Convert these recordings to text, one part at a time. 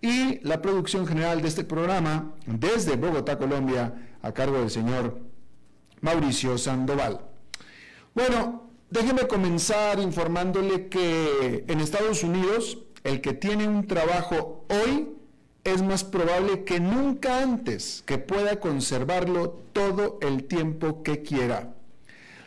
y la producción general de este programa desde Bogotá, Colombia, a cargo del señor Mauricio Sandoval. Bueno, déjeme comenzar informándole que en Estados Unidos el que tiene un trabajo hoy es más probable que nunca antes que pueda conservarlo todo el tiempo que quiera.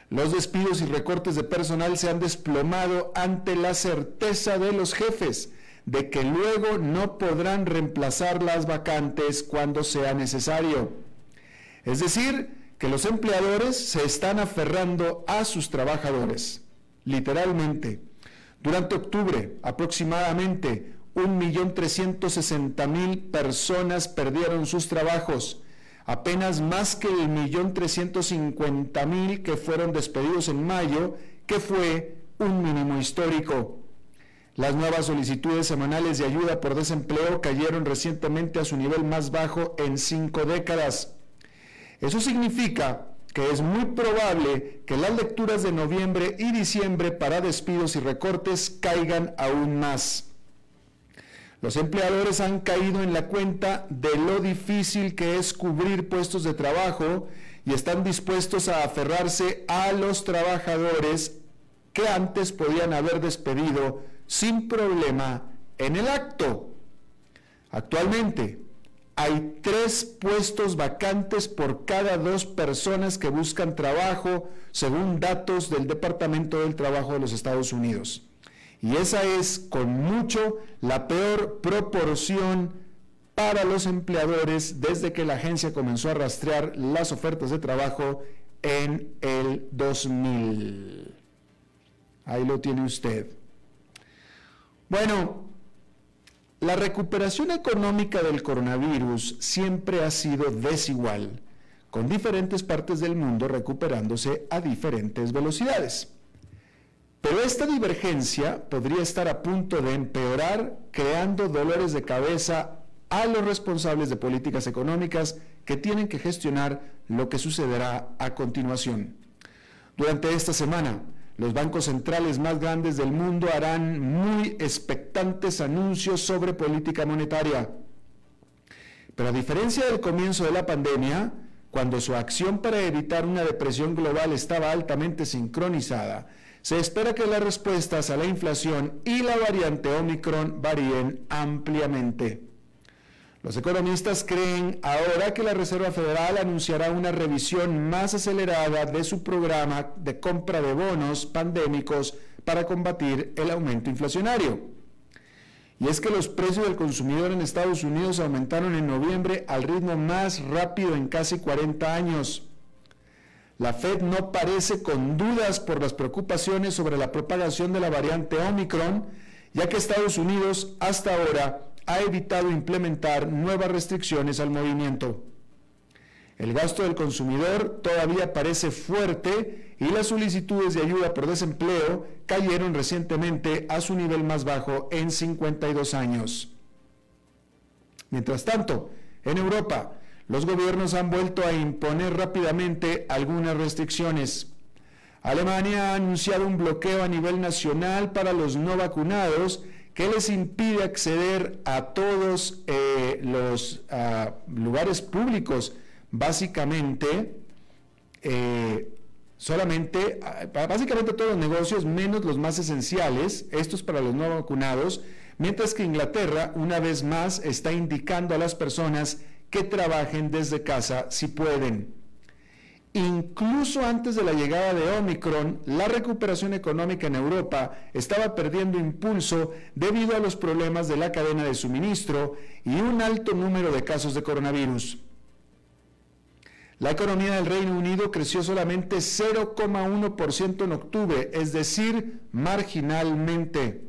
Los despidos y recortes de personal se han desplomado ante la certeza de los jefes de que luego no podrán reemplazar las vacantes cuando sea necesario. Es decir, que los empleadores se están aferrando a sus trabajadores, literalmente. Durante octubre, aproximadamente 1.360.000 personas perdieron sus trabajos, apenas más que el 1.350.000 que fueron despedidos en mayo, que fue un mínimo histórico. Las nuevas solicitudes semanales de ayuda por desempleo cayeron recientemente a su nivel más bajo en cinco décadas. Eso significa que es muy probable que las lecturas de noviembre y diciembre para despidos y recortes caigan aún más. Los empleadores han caído en la cuenta de lo difícil que es cubrir puestos de trabajo y están dispuestos a aferrarse a los trabajadores que antes podían haber despedido sin problema en el acto. Actualmente hay tres puestos vacantes por cada dos personas que buscan trabajo, según datos del Departamento del Trabajo de los Estados Unidos. Y esa es con mucho la peor proporción para los empleadores desde que la agencia comenzó a rastrear las ofertas de trabajo en el 2000. Ahí lo tiene usted. Bueno, la recuperación económica del coronavirus siempre ha sido desigual, con diferentes partes del mundo recuperándose a diferentes velocidades. Pero esta divergencia podría estar a punto de empeorar, creando dolores de cabeza a los responsables de políticas económicas que tienen que gestionar lo que sucederá a continuación. Durante esta semana, los bancos centrales más grandes del mundo harán muy expectantes anuncios sobre política monetaria. Pero a diferencia del comienzo de la pandemia, cuando su acción para evitar una depresión global estaba altamente sincronizada, se espera que las respuestas a la inflación y la variante Omicron varíen ampliamente. Los economistas creen ahora que la Reserva Federal anunciará una revisión más acelerada de su programa de compra de bonos pandémicos para combatir el aumento inflacionario. Y es que los precios del consumidor en Estados Unidos aumentaron en noviembre al ritmo más rápido en casi 40 años. La Fed no parece con dudas por las preocupaciones sobre la propagación de la variante Omicron, ya que Estados Unidos hasta ahora ha evitado implementar nuevas restricciones al movimiento. El gasto del consumidor todavía parece fuerte y las solicitudes de ayuda por desempleo cayeron recientemente a su nivel más bajo en 52 años. Mientras tanto, en Europa, los gobiernos han vuelto a imponer rápidamente algunas restricciones. Alemania ha anunciado un bloqueo a nivel nacional para los no vacunados que les impide acceder a todos eh, los ah, lugares públicos, básicamente, eh, solamente, ah, básicamente todos los negocios, menos los más esenciales, estos para los no vacunados, mientras que Inglaterra, una vez más, está indicando a las personas que trabajen desde casa si pueden. Incluso antes de la llegada de Omicron, la recuperación económica en Europa estaba perdiendo impulso debido a los problemas de la cadena de suministro y un alto número de casos de coronavirus. La economía del Reino Unido creció solamente 0,1% en octubre, es decir, marginalmente.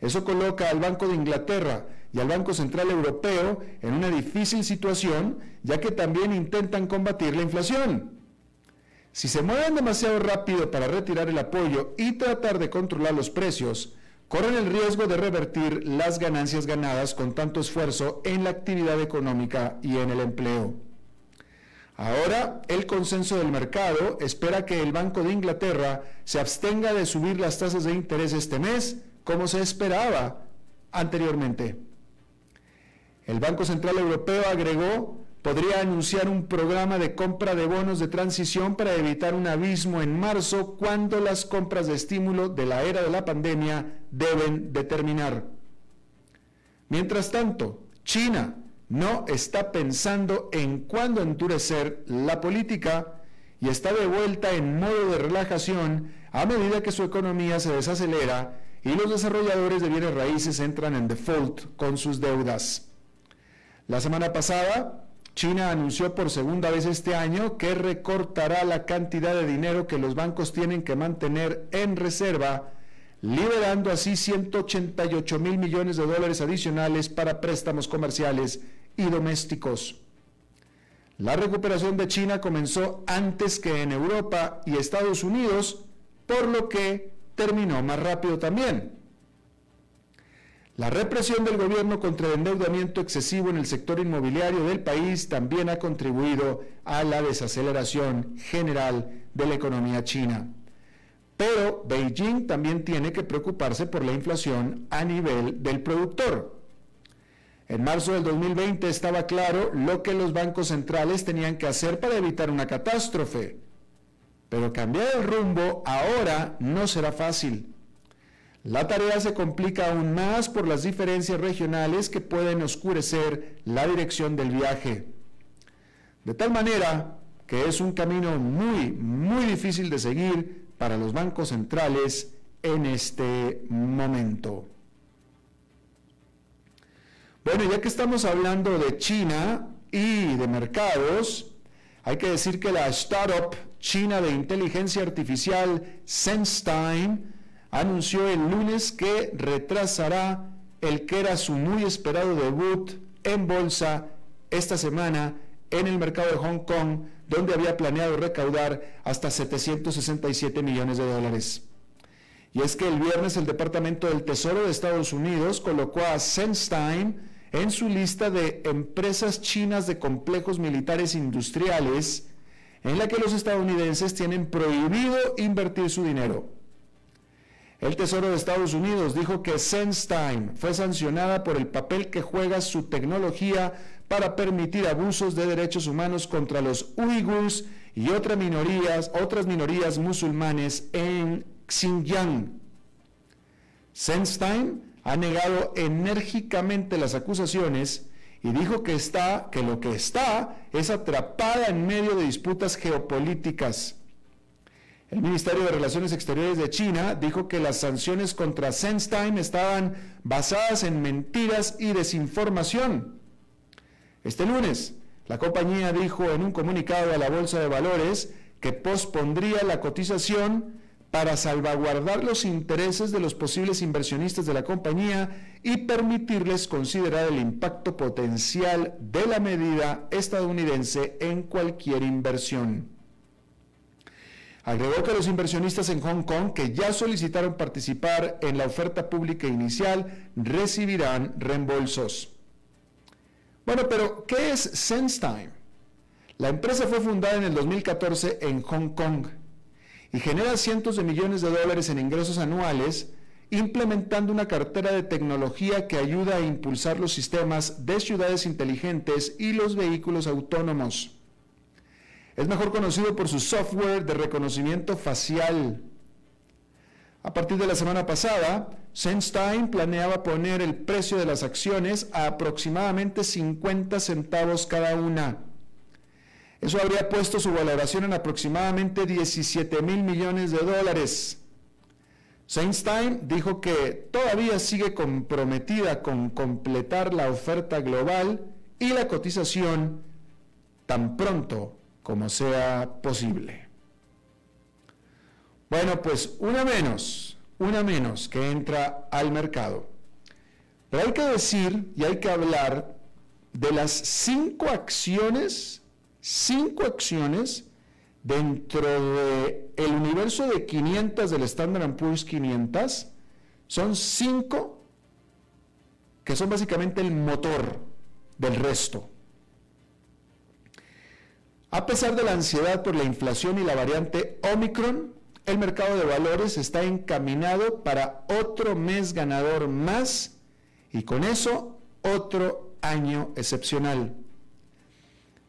Eso coloca al Banco de Inglaterra y al Banco Central Europeo en una difícil situación, ya que también intentan combatir la inflación. Si se mueven demasiado rápido para retirar el apoyo y tratar de controlar los precios, corren el riesgo de revertir las ganancias ganadas con tanto esfuerzo en la actividad económica y en el empleo. Ahora, el consenso del mercado espera que el Banco de Inglaterra se abstenga de subir las tasas de interés este mes, como se esperaba anteriormente. El Banco Central Europeo agregó podría anunciar un programa de compra de bonos de transición para evitar un abismo en marzo cuando las compras de estímulo de la era de la pandemia deben de terminar. Mientras tanto, China no está pensando en cuándo endurecer la política y está de vuelta en modo de relajación a medida que su economía se desacelera y los desarrolladores de bienes raíces entran en default con sus deudas. La semana pasada, China anunció por segunda vez este año que recortará la cantidad de dinero que los bancos tienen que mantener en reserva, liberando así 188 mil millones de dólares adicionales para préstamos comerciales y domésticos. La recuperación de China comenzó antes que en Europa y Estados Unidos, por lo que terminó más rápido también. La represión del gobierno contra el endeudamiento excesivo en el sector inmobiliario del país también ha contribuido a la desaceleración general de la economía china. Pero Beijing también tiene que preocuparse por la inflación a nivel del productor. En marzo del 2020 estaba claro lo que los bancos centrales tenían que hacer para evitar una catástrofe. Pero cambiar el rumbo ahora no será fácil. La tarea se complica aún más por las diferencias regionales que pueden oscurecer la dirección del viaje. De tal manera que es un camino muy, muy difícil de seguir para los bancos centrales en este momento. Bueno, ya que estamos hablando de China y de mercados, hay que decir que la startup china de inteligencia artificial SenseTime anunció el lunes que retrasará el que era su muy esperado debut en bolsa esta semana en el mercado de Hong Kong, donde había planeado recaudar hasta 767 millones de dólares. Y es que el viernes el Departamento del Tesoro de Estados Unidos colocó a SenseTime en su lista de empresas chinas de complejos militares industriales, en la que los estadounidenses tienen prohibido invertir su dinero. El Tesoro de Estados Unidos dijo que SenseTime fue sancionada por el papel que juega su tecnología para permitir abusos de derechos humanos contra los uigurs y otras minorías, otras minorías musulmanes en Xinjiang. SenseTime ha negado enérgicamente las acusaciones y dijo que está que lo que está es atrapada en medio de disputas geopolíticas. El Ministerio de Relaciones Exteriores de China dijo que las sanciones contra SenseTime estaban basadas en mentiras y desinformación. Este lunes, la compañía dijo en un comunicado a la Bolsa de Valores que pospondría la cotización para salvaguardar los intereses de los posibles inversionistas de la compañía y permitirles considerar el impacto potencial de la medida estadounidense en cualquier inversión. Agregó que los inversionistas en Hong Kong que ya solicitaron participar en la oferta pública inicial recibirán reembolsos. Bueno, pero ¿qué es SenseTime? La empresa fue fundada en el 2014 en Hong Kong y genera cientos de millones de dólares en ingresos anuales implementando una cartera de tecnología que ayuda a impulsar los sistemas de ciudades inteligentes y los vehículos autónomos. Es mejor conocido por su software de reconocimiento facial. A partir de la semana pasada, SenseTime planeaba poner el precio de las acciones a aproximadamente 50 centavos cada una. Eso habría puesto su valoración en aproximadamente 17 mil millones de dólares. Seinstein dijo que todavía sigue comprometida con completar la oferta global y la cotización tan pronto como sea posible. Bueno, pues una menos, una menos que entra al mercado. Pero hay que decir y hay que hablar de las cinco acciones cinco acciones dentro del el universo de 500 del Standard Poor's 500, son cinco que son básicamente el motor del resto. A pesar de la ansiedad por la inflación y la variante Omicron, el mercado de valores está encaminado para otro mes ganador más y con eso otro año excepcional.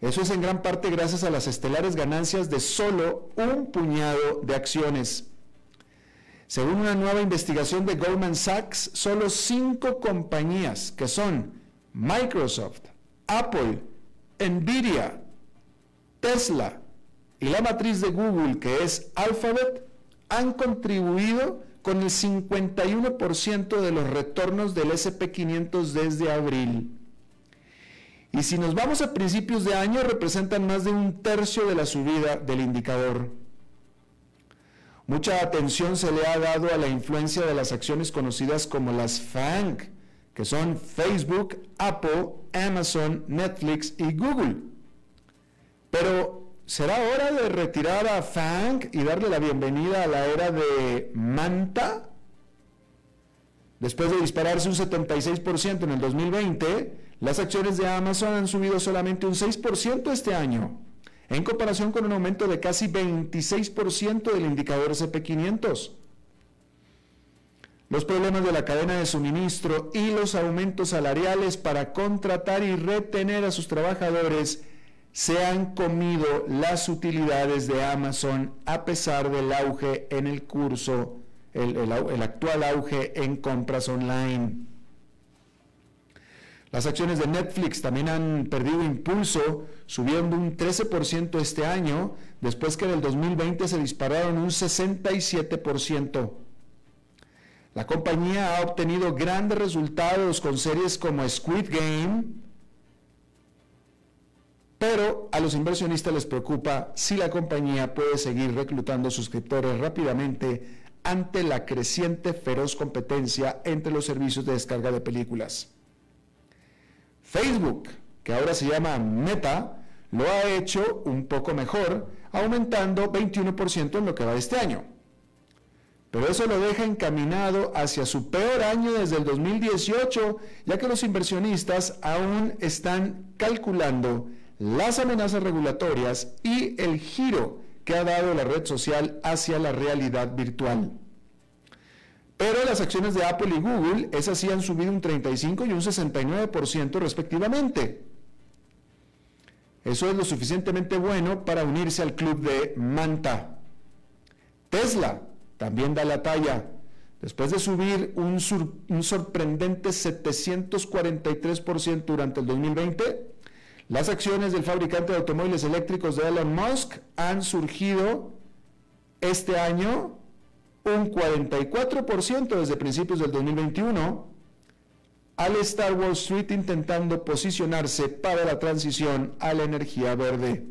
Eso es en gran parte gracias a las estelares ganancias de solo un puñado de acciones. Según una nueva investigación de Goldman Sachs, solo cinco compañías, que son Microsoft, Apple, Nvidia, Tesla y la matriz de Google, que es Alphabet, han contribuido con el 51% de los retornos del SP500 desde abril. Y si nos vamos a principios de año, representan más de un tercio de la subida del indicador. Mucha atención se le ha dado a la influencia de las acciones conocidas como las FANG, que son Facebook, Apple, Amazon, Netflix y Google. Pero, ¿será hora de retirar a FANG y darle la bienvenida a la era de Manta? Después de dispararse un 76% en el 2020, las acciones de Amazon han subido solamente un 6% este año, en comparación con un aumento de casi 26% del indicador SP500. Los problemas de la cadena de suministro y los aumentos salariales para contratar y retener a sus trabajadores se han comido las utilidades de Amazon a pesar del auge en el curso, el, actual auge en compras online. Las acciones de Netflix también han perdido impulso, subiendo un 13% este año, después que en el 2020 se dispararon un 67%. La compañía ha obtenido grandes resultados con series como Squid Game, pero a los inversionistas les preocupa si la compañía puede seguir reclutando suscriptores rápidamente ante la creciente feroz competencia entre los servicios de descarga de películas. Facebook, que ahora se llama Meta, lo ha hecho un poco mejor, aumentando 21% en lo que va este año. Pero eso lo deja encaminado hacia su peor año desde el 2018, ya que los inversionistas aún están calculando las amenazas regulatorias y el giro que ha dado la red social hacia la realidad virtual. Pero las acciones de Apple y Google, esas sí han subido un 35 y un 69% respectivamente. Eso es lo suficientemente bueno para unirse al club de Manta. Tesla también da la talla. Después de subir un, un sorprendente 743% durante el 2020, las acciones del fabricante de automóviles eléctricos de Elon Musk han surgido este año un 44% desde principios del 2021, al estar Wall Street intentando posicionarse para la transición a la energía verde.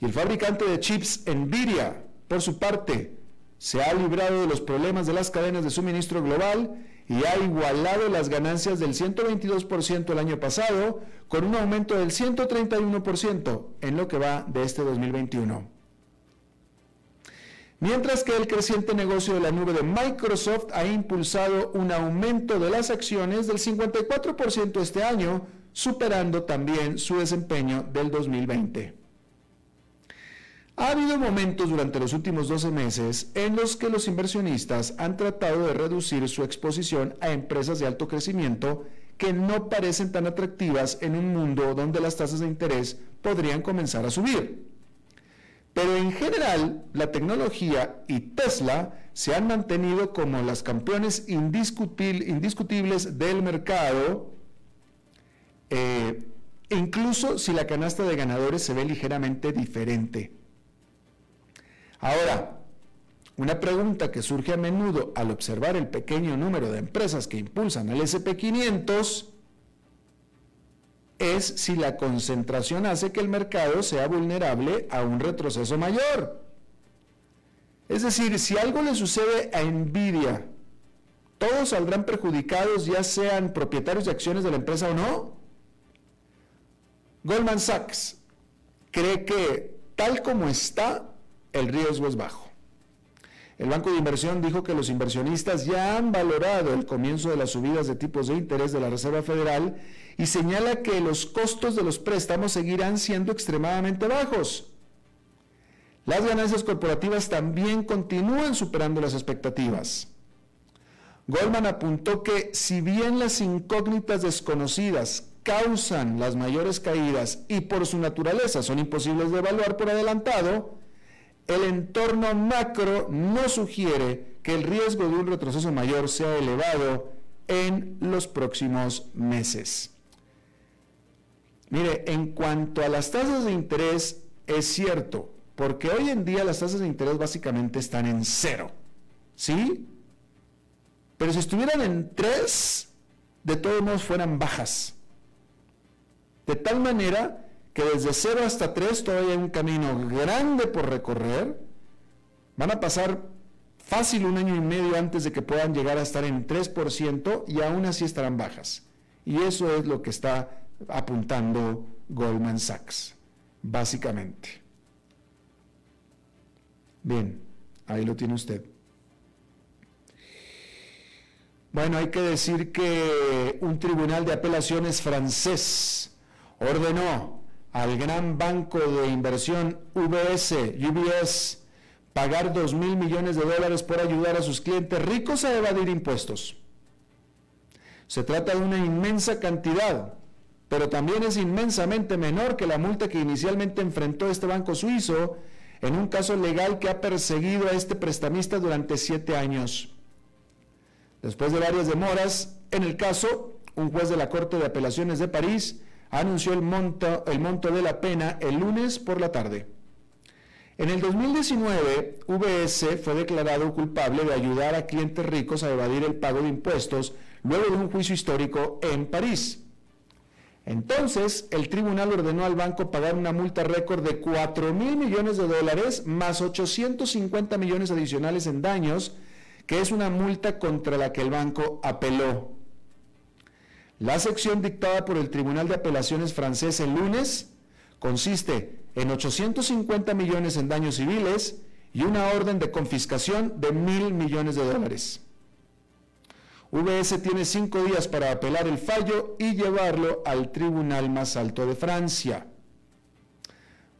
Y el fabricante de chips Nvidia, por su parte, se ha librado de los problemas de las cadenas de suministro global y ha igualado las ganancias del 122% el año pasado con un aumento del 131% en lo que va de este 2021 mientras que el creciente negocio de la nube de Microsoft ha impulsado un aumento de las acciones del 54% este año, superando también su desempeño del 2020. Ha habido momentos durante los últimos 12 meses en los que los inversionistas han tratado de reducir su exposición a empresas de alto crecimiento que no parecen tan atractivas en un mundo donde las tasas de interés podrían comenzar a subir. Pero en general, la tecnología y Tesla se han mantenido como las campeones indiscutibles del mercado, eh, incluso si la canasta de ganadores se ve ligeramente diferente. Ahora, una pregunta que surge a menudo al observar el pequeño número de empresas que impulsan al SP500 es si la concentración hace que el mercado sea vulnerable a un retroceso mayor. Es decir, si algo le sucede a Nvidia, todos saldrán perjudicados, ya sean propietarios de acciones de la empresa o no. Goldman Sachs cree que tal como está, el riesgo es bajo. El Banco de Inversión dijo que los inversionistas ya han valorado el comienzo de las subidas de tipos de interés de la Reserva Federal y señala que los costos de los préstamos seguirán siendo extremadamente bajos. Las ganancias corporativas también continúan superando las expectativas. Goldman apuntó que si bien las incógnitas desconocidas causan las mayores caídas y por su naturaleza son imposibles de evaluar por adelantado, el entorno macro no sugiere que el riesgo de un retroceso mayor sea elevado en los próximos meses. Mire, en cuanto a las tasas de interés, es cierto, porque hoy en día las tasas de interés básicamente están en cero, ¿sí? Pero si estuvieran en 3, de todos modos fueran bajas. De tal manera que desde 0 hasta 3 todavía hay un camino grande por recorrer. Van a pasar fácil un año y medio antes de que puedan llegar a estar en 3% y aún así estarán bajas. Y eso es lo que está apuntando Goldman Sachs, básicamente. Bien, ahí lo tiene usted. Bueno, hay que decir que un tribunal de apelaciones francés ordenó al gran banco de inversión UBS, UBS, pagar 2 mil millones de dólares por ayudar a sus clientes ricos a evadir impuestos. Se trata de una inmensa cantidad, pero también es inmensamente menor que la multa que inicialmente enfrentó este banco suizo en un caso legal que ha perseguido a este prestamista durante siete años. Después de varias demoras en el caso, un juez de la Corte de Apelaciones de París anunció el monto, el monto de la pena el lunes por la tarde. En el 2019, VS fue declarado culpable de ayudar a clientes ricos a evadir el pago de impuestos luego de un juicio histórico en París. Entonces, el tribunal ordenó al banco pagar una multa récord de 4 mil millones de dólares más 850 millones adicionales en daños que es una multa contra la que el banco apeló. La sección dictada por el Tribunal de Apelaciones francés el lunes consiste en 850 millones en daños civiles y una orden de confiscación de mil millones de dólares. VS tiene cinco días para apelar el fallo y llevarlo al tribunal más alto de Francia.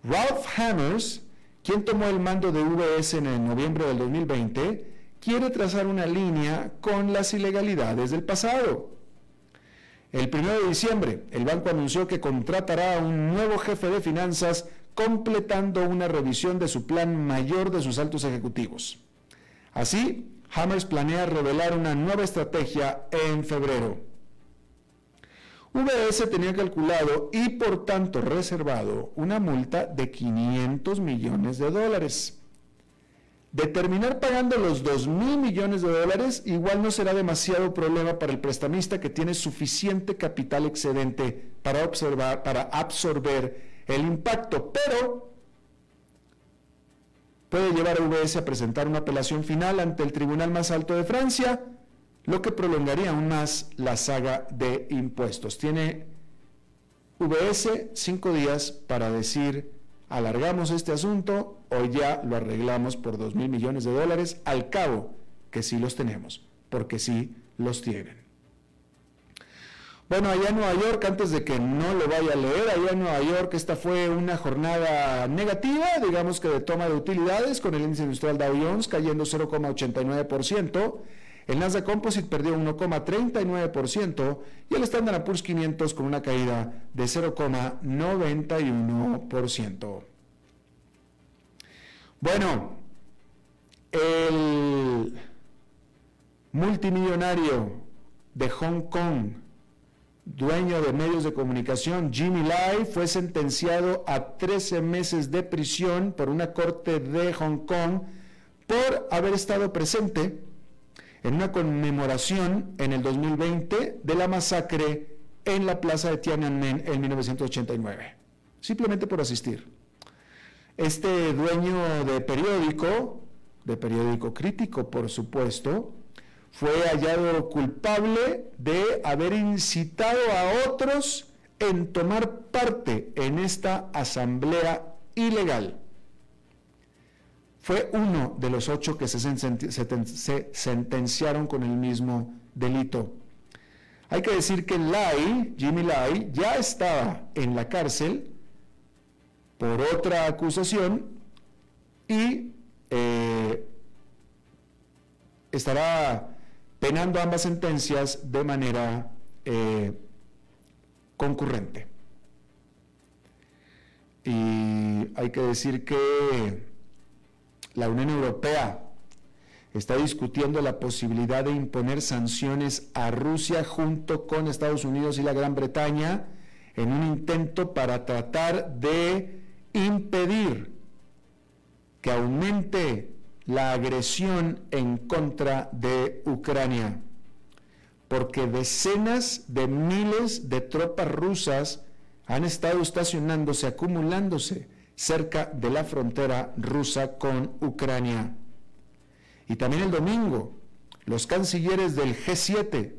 Ralph Hammers, quien tomó el mando de VS en noviembre del 2020, quiere trazar una línea con las ilegalidades del pasado. El 1 de diciembre, el banco anunció que contratará a un nuevo jefe de finanzas completando una revisión de su plan mayor de sus altos ejecutivos. Así, Hammers planea revelar una nueva estrategia en febrero. VS tenía calculado y por tanto reservado una multa de 500 millones de dólares. Determinar pagando los 2 mil millones de dólares igual no será demasiado problema para el prestamista que tiene suficiente capital excedente para, observar, para absorber el impacto, pero puede llevar a UBS a presentar una apelación final ante el Tribunal más alto de Francia, lo que prolongaría aún más la saga de impuestos. Tiene UBS cinco días para decir alargamos este asunto o ya lo arreglamos por 2 mil millones de dólares, al cabo que sí los tenemos, porque sí los tienen. Bueno, allá en Nueva York, antes de que no lo vaya a leer, allá en Nueva York esta fue una jornada negativa, digamos que de toma de utilidades, con el índice industrial Dow Jones cayendo 0,89%, el Nasdaq Composite perdió 1,39% y el Standard Poor's 500 con una caída de 0,91%. Bueno, el multimillonario de Hong Kong, dueño de medios de comunicación, Jimmy Lai, fue sentenciado a 13 meses de prisión por una corte de Hong Kong por haber estado presente en una conmemoración en el 2020 de la masacre en la plaza de Tiananmen en 1989, simplemente por asistir. Este dueño de periódico, de periódico crítico por supuesto, fue hallado culpable de haber incitado a otros en tomar parte en esta asamblea ilegal fue uno de los ocho que se, sentenciaron con el mismo delito. Hay que decir que Lai, Jimmy Lai, ya estaba en la cárcel por otra acusación y eh, estará penando ambas sentencias de manera eh, concurrente. Y hay que decir que la Unión Europea está discutiendo la posibilidad de imponer sanciones a Rusia junto con Estados Unidos y la Gran Bretaña en un intento para tratar de impedir que aumente la agresión en contra de Ucrania, porque decenas de miles de tropas rusas han estado estacionándose, acumulándose cerca de la frontera rusa con Ucrania. Y también el domingo, los cancilleres del G7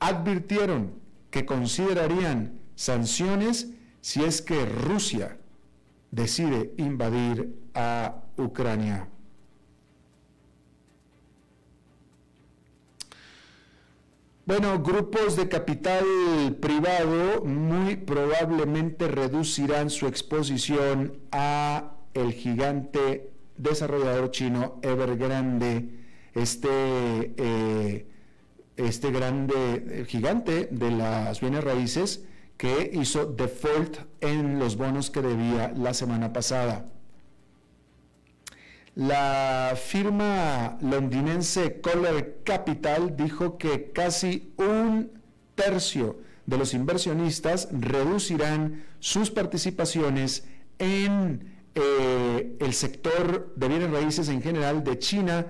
advirtieron que considerarían sanciones si es que Rusia decide invadir a Ucrania. Bueno, grupos de capital privado muy probablemente reducirán su exposición a el gigante desarrollador chino Evergrande, este, eh, este grande gigante de las bienes raíces que hizo default en los bonos que debía la semana pasada. La firma londinense Color Capital dijo que casi un tercio de los inversionistas reducirán sus participaciones en eh, el sector de bienes raíces en general de China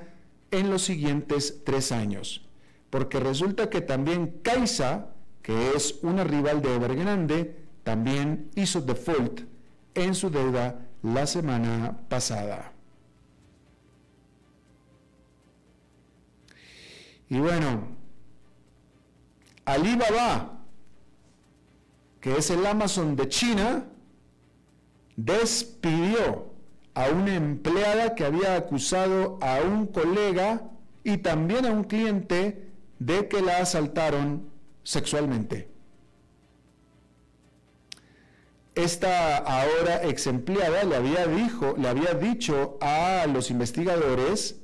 en los siguientes tres años. Porque resulta que también Caixa, que es una rival de Evergrande, también hizo default en su deuda la semana pasada. Y bueno, Alibaba, que es el Amazon de China, despidió a una empleada que había acusado a un colega y también a un cliente de que la asaltaron sexualmente. Esta ahora ex empleada le había, dijo, le había dicho a los investigadores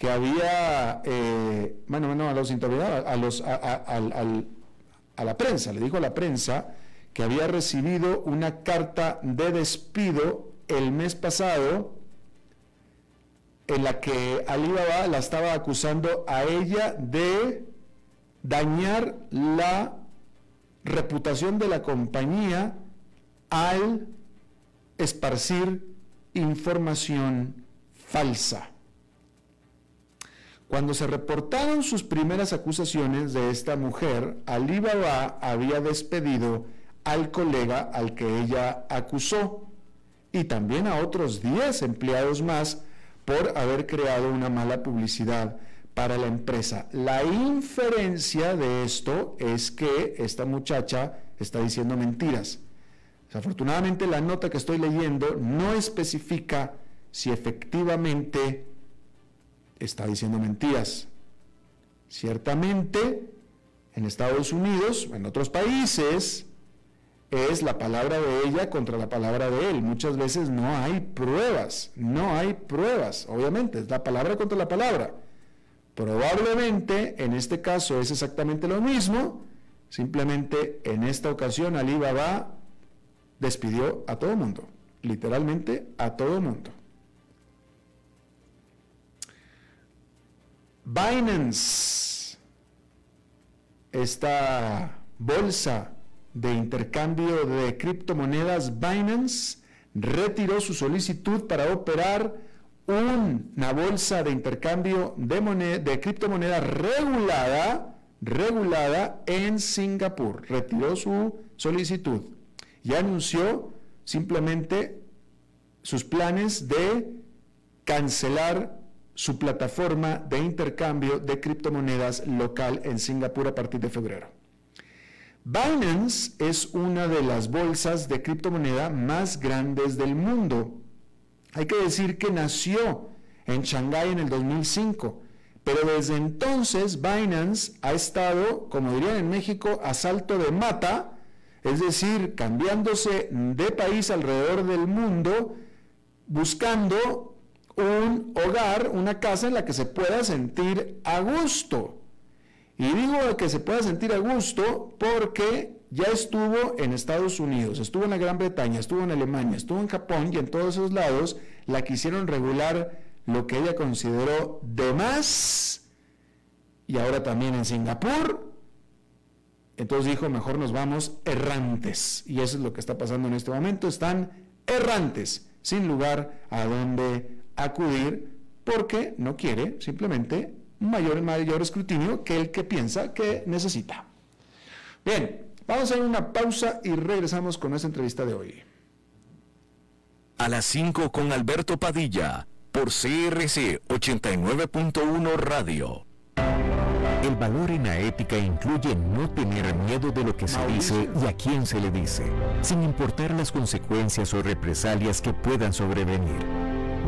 que había, eh, bueno, no, a los a, los, a, la prensa, le dijo a la prensa que había recibido una carta de despido el mes pasado en la que Alibaba la estaba acusando a ella de dañar la reputación de la compañía al esparcir información falsa. Cuando se reportaron sus primeras acusaciones de esta mujer, Alibaba había despedido al colega al que ella acusó y también a otros 10 empleados más por haber creado una mala publicidad para la empresa. La inferencia de esto es que esta muchacha está diciendo mentiras. Desafortunadamente la nota que estoy leyendo no especifica si efectivamente está diciendo mentiras. Ciertamente, en Estados Unidos, en otros países, es la palabra de ella contra la palabra de él. Muchas veces no hay pruebas, no hay pruebas, obviamente, es la palabra contra la palabra. Probablemente en este caso es exactamente lo mismo, simplemente en esta ocasión Ali Baba despidió a todo mundo, literalmente a todo mundo. Binance, esta bolsa de intercambio de criptomonedas Binance, retiró su solicitud para operar una bolsa de intercambio de, de criptomonedas regulada, regulada en Singapur. Retiró su solicitud y anunció simplemente sus planes de cancelar su plataforma de intercambio de criptomonedas local en Singapur a partir de febrero. Binance es una de las bolsas de criptomoneda más grandes del mundo. Hay que decir que nació en Shanghái en el 2005, pero desde entonces Binance ha estado, como dirían en México, a salto de mata, es decir, cambiándose de país alrededor del mundo, buscando un hogar, una casa en la que se pueda sentir a gusto. Y digo que se pueda sentir a gusto porque ya estuvo en Estados Unidos, estuvo en la Gran Bretaña, estuvo en Alemania, estuvo en Japón y en todos esos lados la quisieron regular lo que ella consideró de más y ahora también en Singapur. Entonces dijo, mejor nos vamos errantes. Y eso es lo que está pasando en este momento. Están errantes, sin lugar a donde acudir, porque no quiere simplemente un mayor, mayor escrutinio que el que piensa que necesita. Bien, vamos a hacer una pausa y regresamos con esta entrevista de hoy. A las 5 con Alberto Padilla, por CRC 89.1 Radio. El valor en la ética incluye no tener miedo de lo que se dice y a quién se le dice, sin importar las consecuencias o represalias que puedan sobrevenir.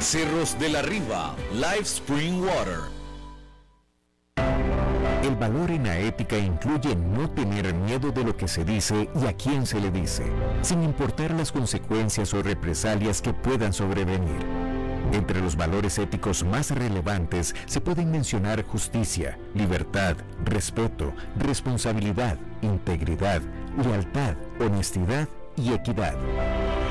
Cerros de la Riva, Live Spring Water. El valor en la ética incluye no tener miedo de lo que se dice y a quién se le dice, sin importar las consecuencias o represalias que puedan sobrevenir. Entre los valores éticos más relevantes se pueden mencionar justicia, libertad, respeto, responsabilidad, integridad, lealtad, honestidad y equidad.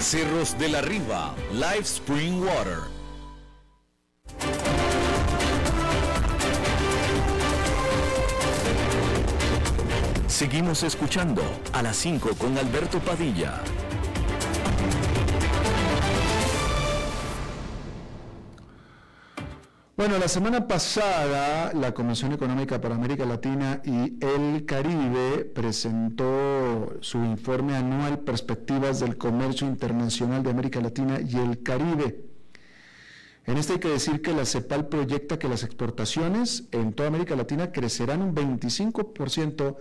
Cerros de la Riva, Live Spring Water. Seguimos escuchando a las 5 con Alberto Padilla. Bueno, la semana pasada la Comisión Económica para América Latina y el Caribe presentó su informe anual Perspectivas del Comercio Internacional de América Latina y el Caribe. En este hay que decir que la CEPAL proyecta que las exportaciones en toda América Latina crecerán un 25%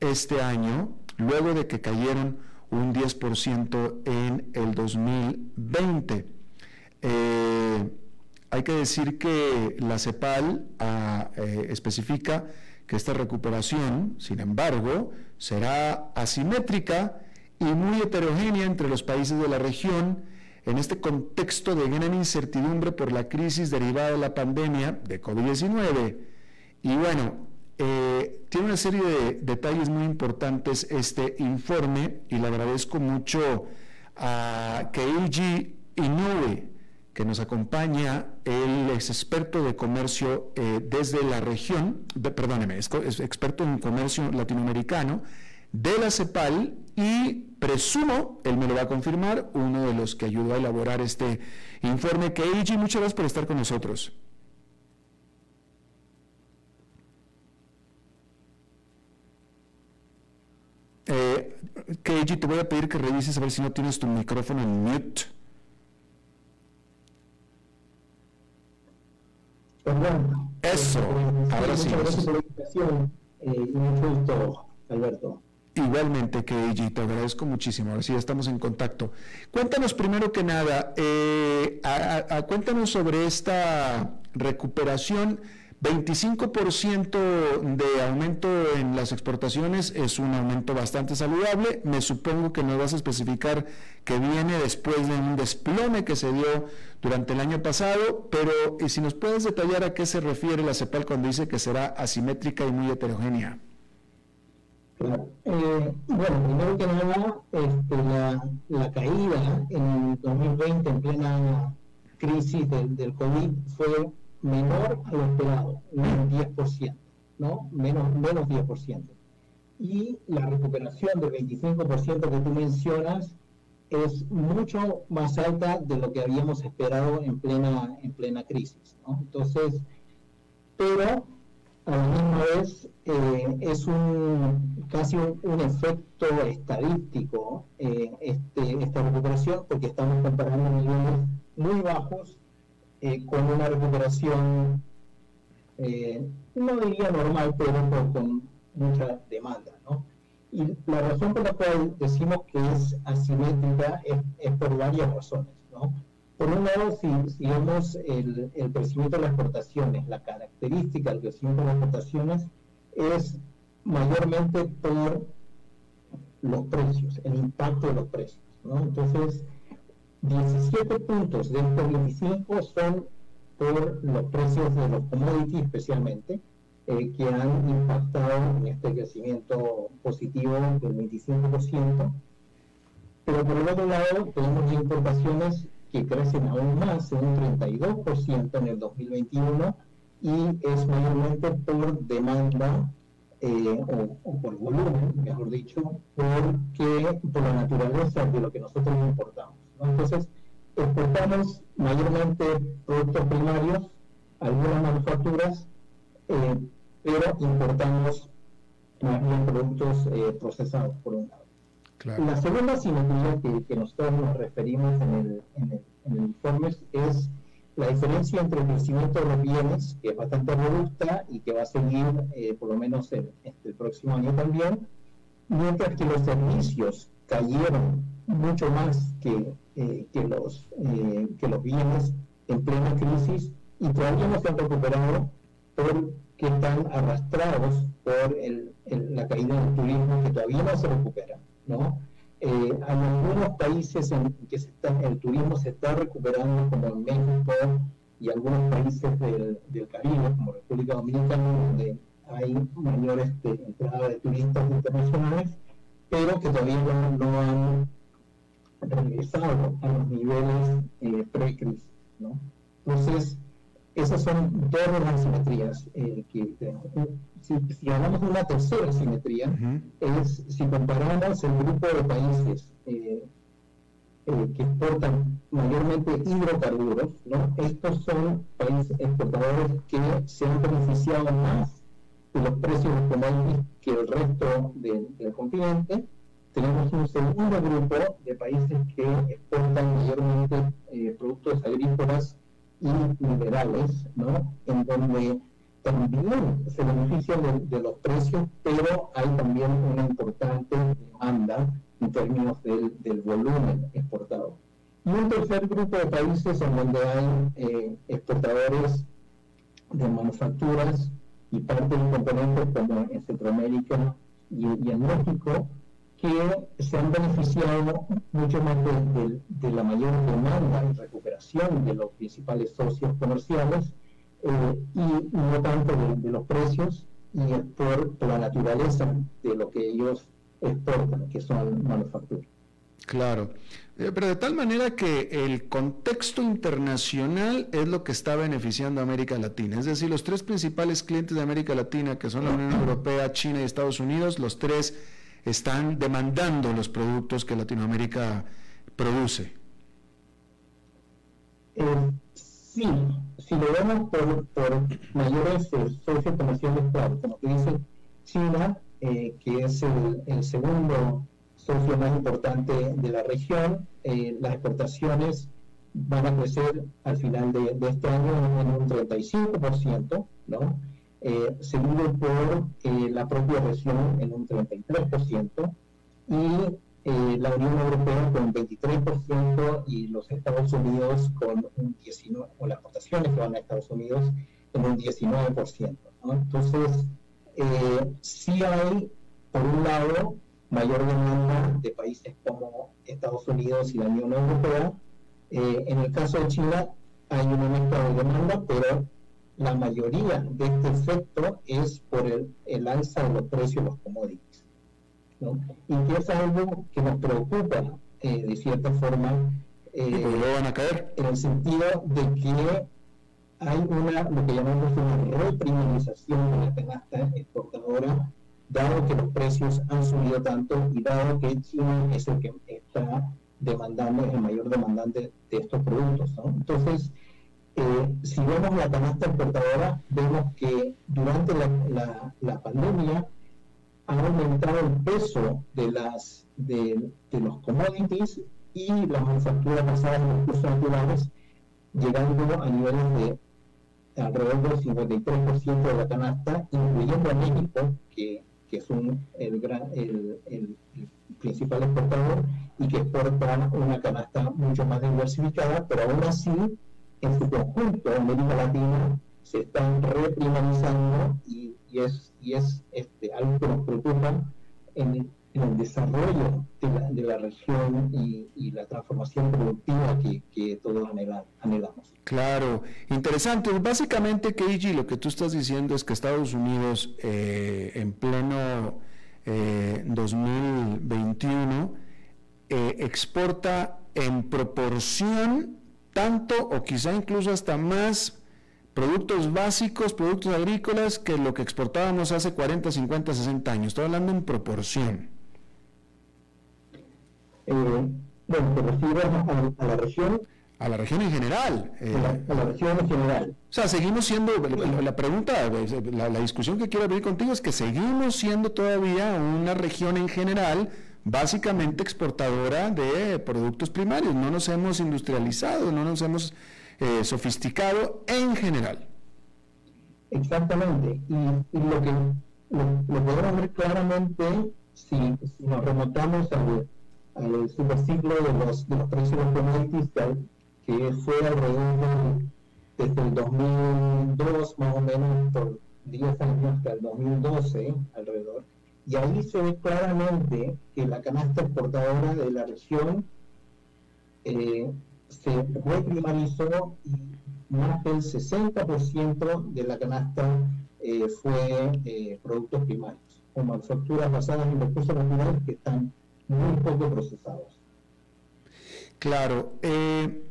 este año, luego de que cayeron un 10% en el 2020. Eh, hay que decir que la CEPAL ah, eh, especifica que esta recuperación, sin embargo, será asimétrica y muy heterogénea entre los países de la región en este contexto de gran incertidumbre por la crisis derivada de la pandemia de COVID-19. Y bueno, eh, tiene una serie de detalles muy importantes este informe y le agradezco mucho a Keiji Inoue, que nos acompaña el ex experto de comercio eh, desde la región, perdóneme, es, experto en comercio latinoamericano, de la CEPAL y presumo, él me lo va a confirmar, uno de los que ayudó a elaborar este informe. Keiji, muchas gracias por estar con nosotros. Eh, Keiji, te voy a pedir que revises a ver si no tienes tu micrófono en mute. Eso, ahora sí. Muchas gracias por la invitación eh, y mucho gusto, Alberto. Igualmente, Keiji, te agradezco muchísimo. Ahora sí, ya estamos en contacto. Cuéntanos primero que nada, eh, cuéntanos sobre esta recuperación 25% de aumento en las exportaciones es un aumento bastante saludable. Me supongo que nos vas a especificar que viene después de un desplome que se dio durante el año pasado, pero si nos puedes detallar a qué se refiere la CEPAL cuando dice que será asimétrica y muy heterogénea. Claro. Eh, bueno, primero que nada, este, la, caída en el 2020 en plena crisis del COVID fue menor a lo esperado, un 10%, ¿no? Menos, menos 10%. Y la recuperación del 25% que tú mencionas es mucho más alta de lo que habíamos esperado en plena, en plena crisis, ¿no? Entonces, pero a la misma vez eh, es un casi un, efecto estadístico eh, este, esta recuperación porque estamos comparando niveles muy bajos eh, con una recuperación, eh, no diría normal, pero con, mucha demanda. ¿no? Y la razón por la cual decimos que es asimétrica es, por varias razones. ¿no? Por un lado, si, si vemos el, el, crecimiento de las exportaciones, la característica del crecimiento de las exportaciones es mayormente por los precios, el impacto de los precios. ¿no? Entonces, 17 puntos de estos 25 son por los precios de los commodities especialmente, eh, que han impactado en este crecimiento positivo del 25%. Pero por el otro lado, tenemos importaciones que crecen aún más, en un 32% en el 2021, y es mayormente por demanda eh, o, por volumen, mejor dicho, porque, por la naturaleza de lo que nosotros importamos. Entonces, exportamos mayormente productos primarios, algunas manufacturas, eh, pero importamos más bien productos eh, procesados, por un lado. La segunda simetría que, nosotros nos referimos en el, en, informe es la diferencia entre el crecimiento de los bienes, que es bastante robusta y que va a seguir eh, por lo menos el, el próximo año también, mientras que los servicios cayeron mucho más que, eh, que, los, eh, que los bienes en plena crisis y todavía no se han recuperado porque están arrastrados por el, la caída del turismo que todavía no se recupera. ¿no? Eh, hay algunos países en que se está, el turismo se está recuperando, como en México y algunos países del, del Caribe, como República Dominicana, donde hay mayor este, entrada de turistas internacionales, pero que todavía no han regresado a los niveles eh, pre-crisis. ¿no? Entonces, esas son dos de las simetrías eh, que Si, si, hablamos de una tercera simetría, es si comparamos el grupo de países eh, eh, que exportan mayormente hidrocarburos, ¿no? estos son países exportadores que se han beneficiado más de los precios de commodities que el resto del continente tenemos un segundo grupo de países que exportan mayormente eh, productos agrícolas y minerales, ¿no? En donde también se benefician de, los precios, pero hay también una importante demanda en términos del, volumen exportado. Y un tercer grupo de países en donde hay eh, exportadores de manufacturas y parte de componentes como en Centroamérica y en México, que se han beneficiado mucho más de, la mayor demanda y recuperación de los principales socios comerciales eh, y no tanto de, los precios y por, la naturaleza de lo que ellos exportan, que son manufacturas. Claro, eh, pero de tal manera que el contexto internacional es lo que está beneficiando a América Latina. Es decir, los tres principales clientes de América Latina, que son la Unión Europea, China y Estados Unidos, los tres están demandando los productos que Latinoamérica produce. Eh, sí, si lo vemos por, mayores socios comerciales, como te dice, China, eh, que es el, segundo socio más importante de la región, eh, las exportaciones van a crecer al final de, este año en un 35%, ¿no? Eh, seguido por eh, la propia región en un 33%, y eh, la Unión Europea con 23% y los Estados Unidos con un 19%, o las exportaciones que van a Estados Unidos en un 19%. Entonces, eh, sí hay, por un lado, mayor demanda de países como Estados Unidos y la Unión Europea. Eh, en el caso de China hay un aumento de demanda, pero la mayoría de este efecto es por el, el alza de los precios de los commodities. Y que es algo que nos preocupa eh, de cierta forma. Eh, van a caer? En el sentido de que hay una, lo que llamamos una reprimarización de la canasta exportadora, dado que los precios han subido tanto y dado que China es el que está demandando, el mayor demandante de estos productos. Entonces, eh, si vemos la canasta exportadora, vemos que durante la, la, la pandemia ha aumentado el peso de, las, de, los commodities y las manufacturas basadas en los recursos naturales, llegando a niveles de alrededor del 53% de la canasta, incluyendo a México, que, que es un, el, gran, el, el, principal exportador y que exporta una canasta mucho más diversificada, pero aún así, en su conjunto, América Latina se están reprimarizando y y es, y es este, algo que nos preocupa en, el desarrollo de la, región y, la transformación productiva que, todos anhelamos. Claro, interesante. Básicamente, Keiji, lo que tú estás diciendo es que Estados Unidos eh, en pleno 2021 eh, eh, exporta en proporción tanto o quizá incluso hasta más productos básicos, productos agrícolas, que lo que exportábamos hace 40, 50, 60 años. Estoy hablando en proporción. Eh, bueno, te refieres a, la región. A la región en general. Eh, a, la, región en general. O sea, seguimos siendo, la, pregunta, la, discusión que quiero abrir contigo es que seguimos siendo todavía una región en general básicamente exportadora de productos primarios. No nos hemos industrializado, no nos hemos eh, sofisticado en general. Exactamente. Y, lo que lo, podemos ver claramente si, nos remontamos al, al superciclo de los, de los precios de que fue alrededor desde el 2002 más o menos por 10 años hasta el 2012 alrededor. Y ahí se ve claramente que la canasta exportadora de la región eh, se reprimarizó y más del 60% de la canasta eh, fue eh, productos primarios, o manufacturas basadas en recursos naturales que están muy poco procesados. Claro. Eh,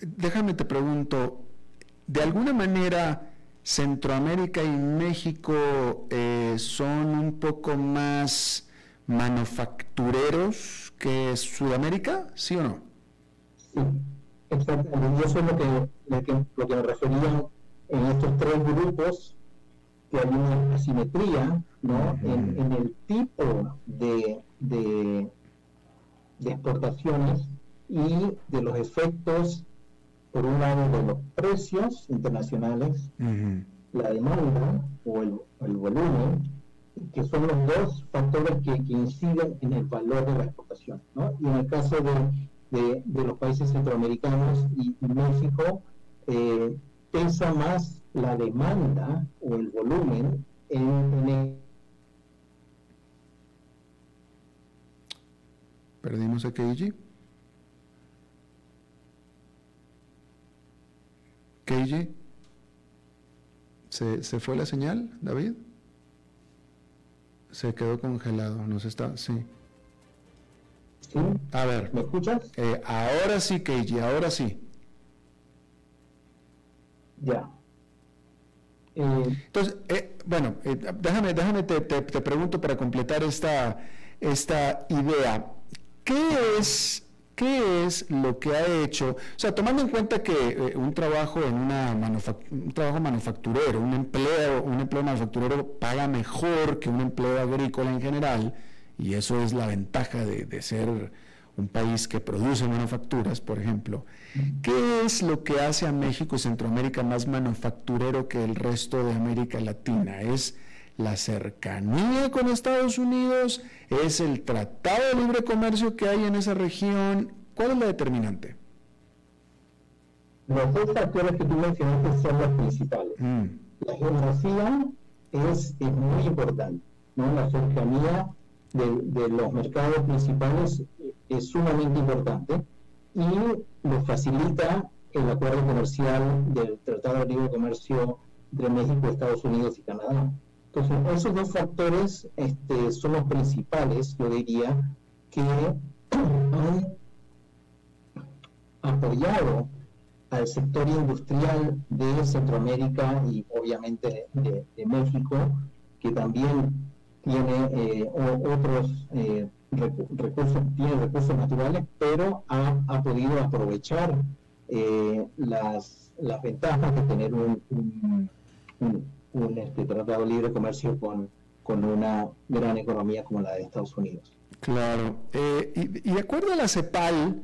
déjame te pregunto, ¿de alguna manera Centroamérica y México son un poco más manufactureros que Sudamérica, ¿sí o no? Sí, exactamente. Eso es lo que, lo que, lo que me refería en estos tres grupos, que hay una asimetría ¿no? en, en, el tipo de, de, de, exportaciones y de los efectos, por un lado, de los precios internacionales, la demanda o el, el volumen, que son los dos factores que, inciden en el valor de la exportación. ¿no? Y en el caso de, de, los países centroamericanos y, México, eh, pesa más la demanda o el volumen en, el... ¿Perdimos a Keiji? Keiji, ¿se, ¿se fue la señal, David? Se quedó congelado, nos está, sí. ¿Sí? A ver. ¿Me escuchas? Eh, ahora sí, Keiji, ahora sí. Ya. Entonces, bueno, déjame, déjame te, te, pregunto para completar esta, esta idea. ¿Qué es ¿Qué es lo que ha hecho? O sea, tomando en cuenta que eh, un trabajo en una un trabajo manufacturero, un empleo, un empleo manufacturero paga mejor que un empleo agrícola en general, y eso es la ventaja de, de ser un país que produce manufacturas, por ejemplo. ¿Qué es lo que hace a México y Centroamérica más manufacturero que el resto de América Latina? ¿Es la cercanía con Estados Unidos, es el tratado de libre comercio que hay en esa región. ¿Cuál es la determinante? Los dos factores que tú mencionaste son los principales. Mm. La geografía es, muy importante, ¿no? La cercanía de, los mercados principales es sumamente importante y lo facilita el acuerdo comercial del Tratado de Libre Comercio de México, Estados Unidos y Canadá. Entonces, esos dos factores este, son los principales, yo diría, que han apoyado al sector industrial de Centroamérica y obviamente de, México, que también tiene eh, otros eh, recursos, tiene recursos naturales, pero ha, podido aprovechar eh, las, ventajas de tener un este, tratado de libre comercio con, con una gran economía como la de Estados Unidos. Claro. Eh, y, de acuerdo a la CEPAL,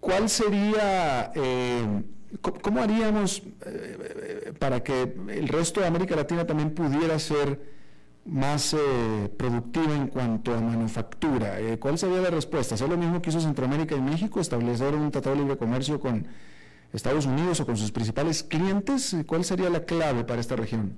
¿cuál sería, eh, cómo haríamos eh, para que el resto de América Latina también pudiera ser más productiva en cuanto a manufactura? ¿Cuál sería la respuesta? ¿Hacer lo mismo que hizo Centroamérica y México? ¿Establecer un tratado de libre comercio con Estados Unidos o con sus principales clientes? ¿Cuál sería la clave para esta región?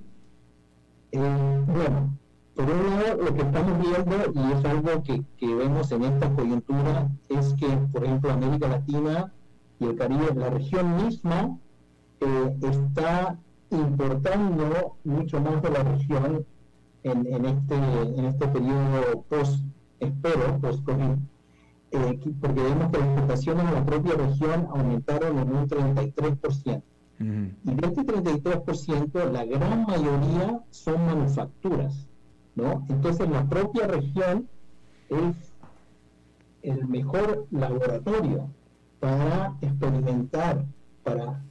Eh, bueno, por un lado, lo que estamos viendo, y es algo que, vemos en esta coyuntura, es que, por ejemplo, América Latina y el Caribe, la región misma, eh, está importando mucho más de la región en, en, este, en este periodo post, espero, post-COVID eh, porque vemos que las exportaciones en la propia región aumentaron en un 33%. Y de este 33%, la gran mayoría son manufacturas, ¿no? Entonces la propia región es el mejor laboratorio para experimentar, para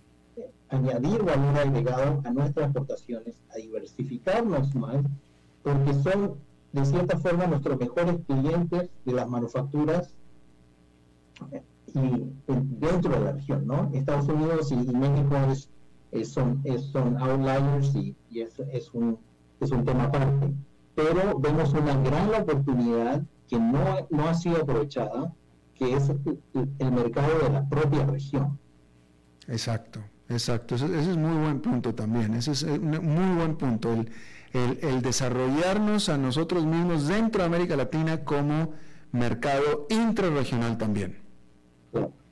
añadir valor agregado a nuestras exportaciones, a diversificarnos más, porque son de cierta forma nuestros mejores clientes de las manufacturas y dentro de la región, ¿no? Estados Unidos y, México es, son, son outliers y, es, es, un, es un tema aparte. Pero vemos una gran oportunidad que no, no ha sido aprovechada, que es el, mercado de la propia región. Exacto, exacto. Ese, es muy buen punto también. Ese es un muy buen punto. El, el, el desarrollarnos a nosotros mismos dentro de América Latina como mercado intrarregional también.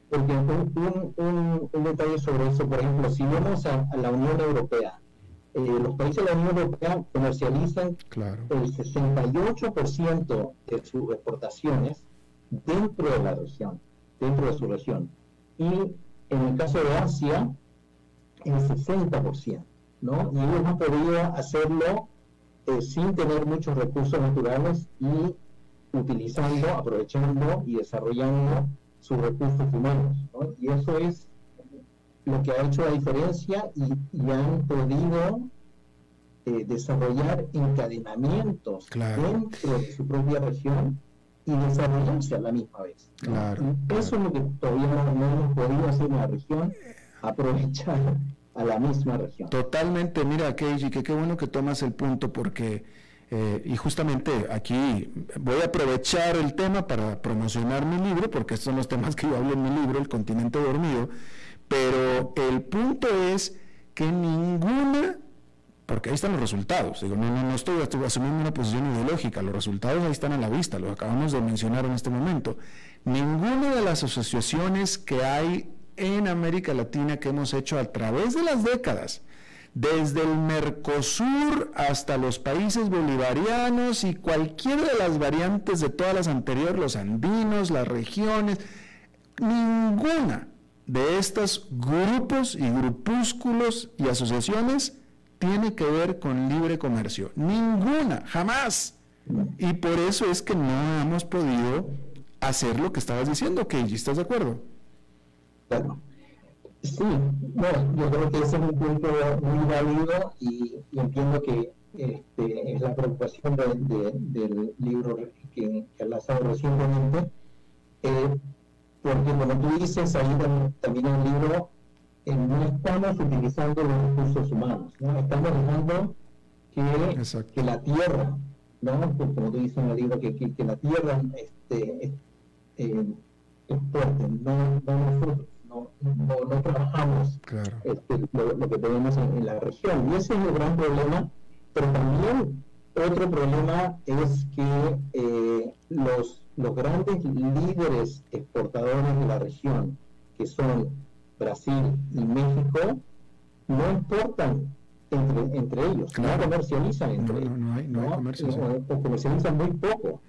Porque un, un, detalle sobre eso, por ejemplo, si vamos a, la Unión Europea, eh, los países de la Unión Europea comercializan el 68% de sus exportaciones dentro de la región, dentro de su región. Y en el caso de Asia, el 60%, ¿no? Y ellos han podido hacerlo eh, sin tener muchos recursos naturales y utilizando, aprovechando y desarrollando sus recursos humanos. Y eso es lo que ha hecho la diferencia y, han podido eh, desarrollar encadenamientos dentro de su propia región y desarrollarse a la misma vez. Eso es lo que todavía no, hemos podido hacer en la región, aprovechar a la misma región. Totalmente, mira, Keiji, que qué bueno que tomas el punto porque eh, y justamente aquí voy a aprovechar el tema para promocionar mi libro, porque estos son los temas que yo hablo en mi libro, El continente dormido, pero el punto es que ninguna, porque ahí están los resultados, digo, no, no, no estoy, estoy asumiendo una posición ideológica, los resultados ahí están a la vista, los acabamos de mencionar en este momento. Ninguna de las asociaciones que hay en América Latina que hemos hecho a través de las décadas, desde el Mercosur hasta los países bolivarianos y cualquiera de las variantes de todas las anteriores, los andinos, las regiones, ninguna de estos grupos y grupúsculos y asociaciones tiene que ver con libre comercio. Ninguna, jamás. Y por eso es que no hemos podido hacer lo que estabas diciendo, Keiji. ¿Estás de acuerdo? Claro. Sí, bueno, yo creo que ese es un punto muy válido y, entiendo que este, es la preocupación del libro que, que ha lanzado recientemente, eh, porque como tú dices, ahí también, en el libro eh, no estamos utilizando los recursos humanos, ¿no? estamos dejando que, que la tierra, ¿no? como tú dices en el libro, que, que, la tierra este, eh, es fuerte, no, no nosotros no, trabajamos este, lo, que tenemos en, la región. Y ese es el gran problema, pero también otro problema es que eh, los, los grandes líderes exportadores de la región, que son Brasil y México, no exportan entre, entre ellos, no comercializan entre ellos. No, hay, no hay comercializan muy poco.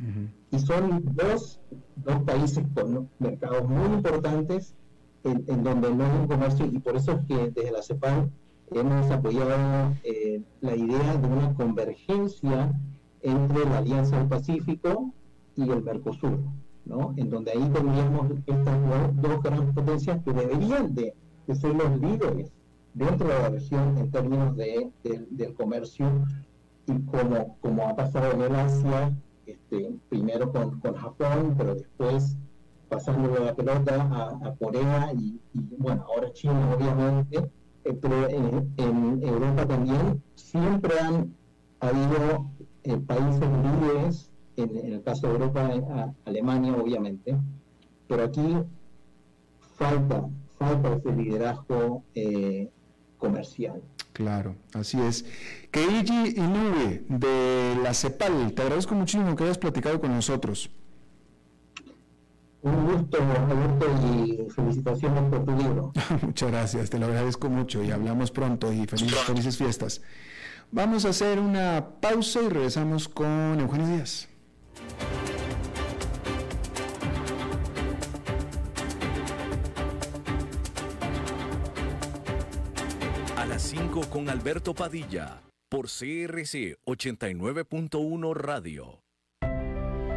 Y son dos, dos países con mercados muy importantes en, donde no hay un comercio y por eso es que desde la CEPAL hemos apoyado eh, la idea de una convergencia entre la Alianza del Pacífico y el Mercosur, ¿no? en donde ahí tendríamos estas dos, grandes potencias que deberían de, ser los líderes dentro de la región en términos de, del comercio y como, como ha pasado en el Asia, este, primero con, con Japón, pero después pasando la pelota a, Corea y, bueno, ahora China obviamente, eh, pero en, Europa también siempre han habido eh, países líderes, en, el caso de Europa, Alemania obviamente, pero aquí falta, falta ese liderazgo eh, comercial. Claro, así es. Keiji Inoue de la CEPAL, te agradezco muchísimo que hayas platicado con nosotros. Un gusto, Alberto, y felicitaciones por tu libro. Muchas gracias, te lo agradezco mucho y hablamos pronto y felices, felices fiestas. Vamos a hacer una pausa y regresamos con Eugenio Díaz. A las 5 con Alberto Padilla, por CRC 89.1 Radio.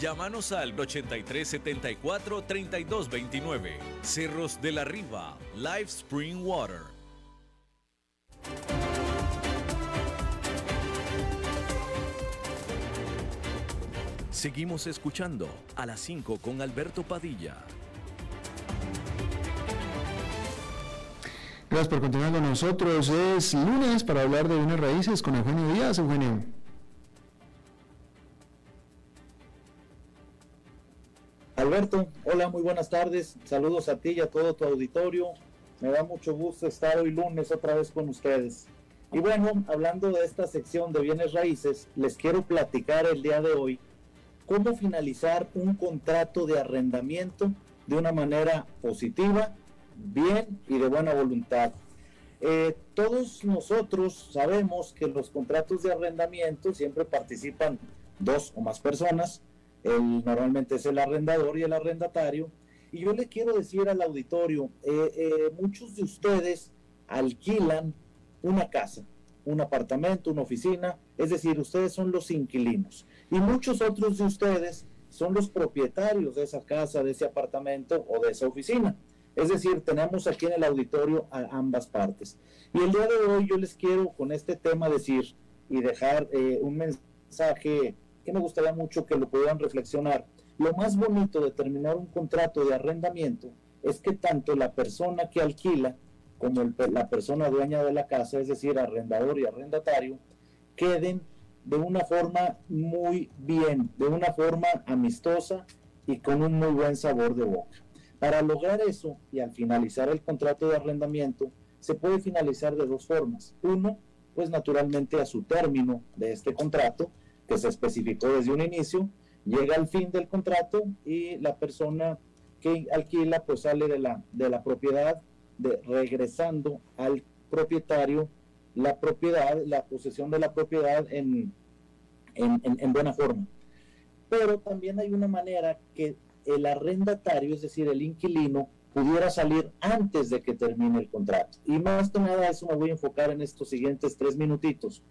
Llámanos al 8374 3229. Cerros de la Riva, Live Spring Water. Seguimos escuchando a las 5 con Alberto Padilla. Gracias por continuar con nosotros. Es lunes para hablar de bienes raíces con Eugenio Díaz. Eugenio. Alberto, hola, muy buenas tardes. Saludos a ti y a todo tu auditorio. Me da mucho gusto estar hoy lunes otra vez con ustedes. Y bueno, hablando de esta sección de bienes raíces, les quiero platicar el día de hoy cómo finalizar un contrato de arrendamiento de una manera positiva, bien y de buena voluntad. Eh, todos nosotros sabemos que los contratos de arrendamiento siempre participan dos o más personas. El, normalmente es el arrendador y el arrendatario y yo le quiero decir al auditorio, eh, eh, muchos de ustedes alquilan una casa un apartamento, una oficina, es decir, ustedes son los inquilinos. Y muchos otros de ustedes son los propietarios de esa casa, de ese apartamento o de esa oficina. Es decir, tenemos aquí en el auditorio a ambas partes. Y el día de hoy yo les quiero con este tema decir y dejar eh, un mensaje me gustaría mucho que lo pudieran reflexionar. Lo más bonito de terminar un contrato de arrendamiento es que tanto la persona que alquila como la persona dueña de la casa, es decir, arrendador y arrendatario, queden de una forma muy bien, de una forma amistosa y con un muy buen sabor de boca. Para lograr eso y al finalizar el contrato de arrendamiento, se puede finalizar de dos formas. Uno, pues naturalmente a su término de este contrato, que se especificó desde un inicio, llega al fin del contrato y la persona que alquila pues sale de la, de la propiedad, de, regresando al propietario la propiedad, la posesión de la propiedad en, en, buena forma. Pero también hay una manera que el arrendatario, es decir, el inquilino, pudiera salir antes de que termine el contrato. Y más que nada eso me voy a enfocar en estos siguientes tres minutitos.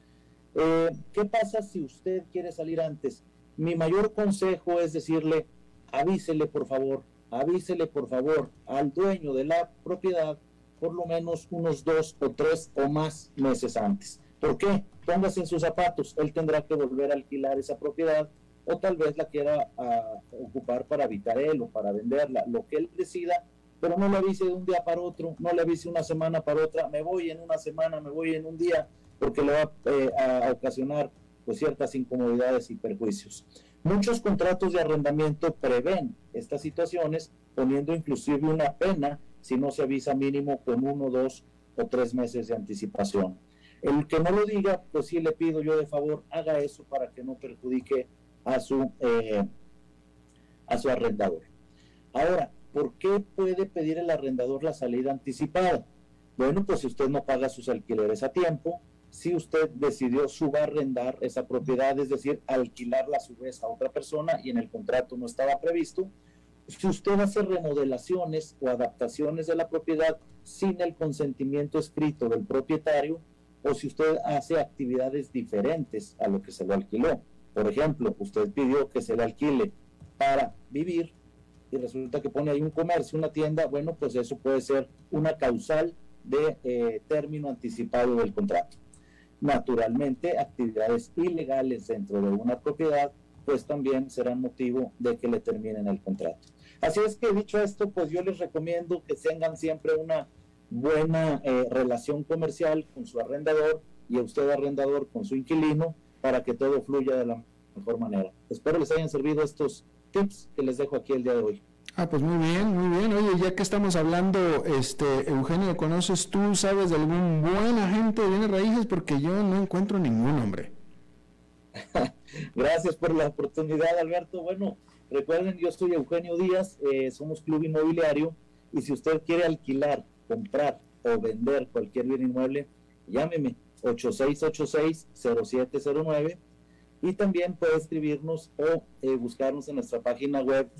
Eh, ¿Qué pasa si usted quiere salir antes? Mi mayor consejo es decirle, avísele por favor, avísele por favor al dueño de la propiedad por lo menos unos dos o tres o más meses antes. ¿Por qué? Póngase en sus zapatos, él tendrá que volver a alquilar esa propiedad o tal vez la quiera ah, ocupar para habitar él o para venderla, lo que él decida, pero no le avise de un día para otro, no le avise una semana para otra, me voy en una semana, me voy en un día, porque le va eh, a ocasionar pues, ciertas incomodidades y perjuicios. Muchos contratos de arrendamiento prevén estas situaciones, poniendo inclusive una pena si no se avisa mínimo con uno, dos o tres meses de anticipación. El que no lo diga, pues sí le pido yo de favor, haga eso para que no perjudique a su, eh, a su arrendador. Ahora, ¿por qué puede pedir el arrendador la salida anticipada? Bueno, pues si usted no paga sus alquileres a tiempo, si usted decidió subarrendar esa propiedad, es decir, alquilarla a su vez a otra persona y en el contrato no estaba previsto, si usted hace remodelaciones o adaptaciones de la propiedad sin el consentimiento escrito del propietario, o si usted hace actividades diferentes a lo que se lo alquiló. Por ejemplo, usted pidió que se le alquile para vivir y resulta que pone ahí un comercio, una tienda, bueno, pues eso puede ser una causal de eh, término anticipado del contrato. Naturalmente, actividades ilegales dentro de una propiedad, pues también serán motivo de que le terminen el contrato. Así es que dicho esto, pues yo les recomiendo que tengan siempre una buena eh, relación comercial con su arrendador y a usted arrendador con su inquilino para que todo fluya de la mejor manera. Espero les hayan servido estos tips que les dejo aquí el día de hoy. Ah, pues muy bien, muy bien. Oye, ya que estamos hablando, este, Eugenio, ¿conoces tú, sabes de algún buen agente de bienes raíces? Porque yo no encuentro ningún hombre. Gracias por la oportunidad, Alberto. Bueno, recuerden, yo soy Eugenio Díaz, eh, somos Club Inmobiliario, y si usted quiere alquilar, comprar o vender cualquier bien inmueble, llámeme 8686-0709 y también puede escribirnos o eh, buscarnos en nuestra página web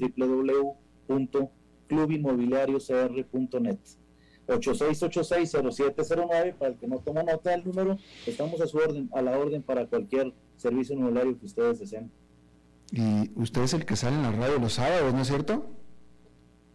www.clubinmobiliariocr.net. 8686-0709 para el que no toma nota del número, estamos a su orden, a la orden para cualquier servicio inmobiliario que ustedes deseen. Y usted es el que sale en la radio los sábados, ¿no es cierto?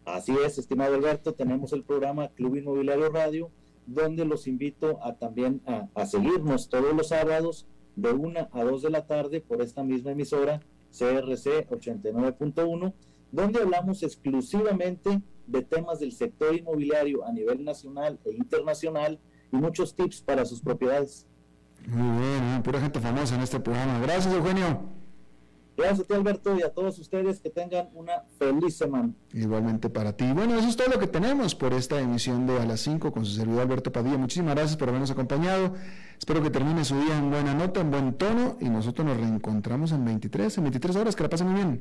Así es, estimado Alberto, tenemos el programa Club Inmobiliario Radio, donde los invito a también a, seguirnos todos los sábados de 1 a 2 de la tarde por esta misma emisora CRC 89.1, donde hablamos exclusivamente de temas del sector inmobiliario a nivel nacional e internacional y muchos tips para sus propiedades. Muy bien, pura gente famosa en este programa. Gracias, Eugenio. Gracias a ti, Alberto, y a todos ustedes que tengan una feliz semana. Igualmente para ti. Bueno, eso es todo lo que tenemos por esta emisión de A las 5 con su servidor Alberto Padilla. Muchísimas gracias por habernos acompañado. Espero que termine su día en buena nota, en buen tono, y nosotros nos reencontramos en 23, en 23 horas. Que la pasen muy bien.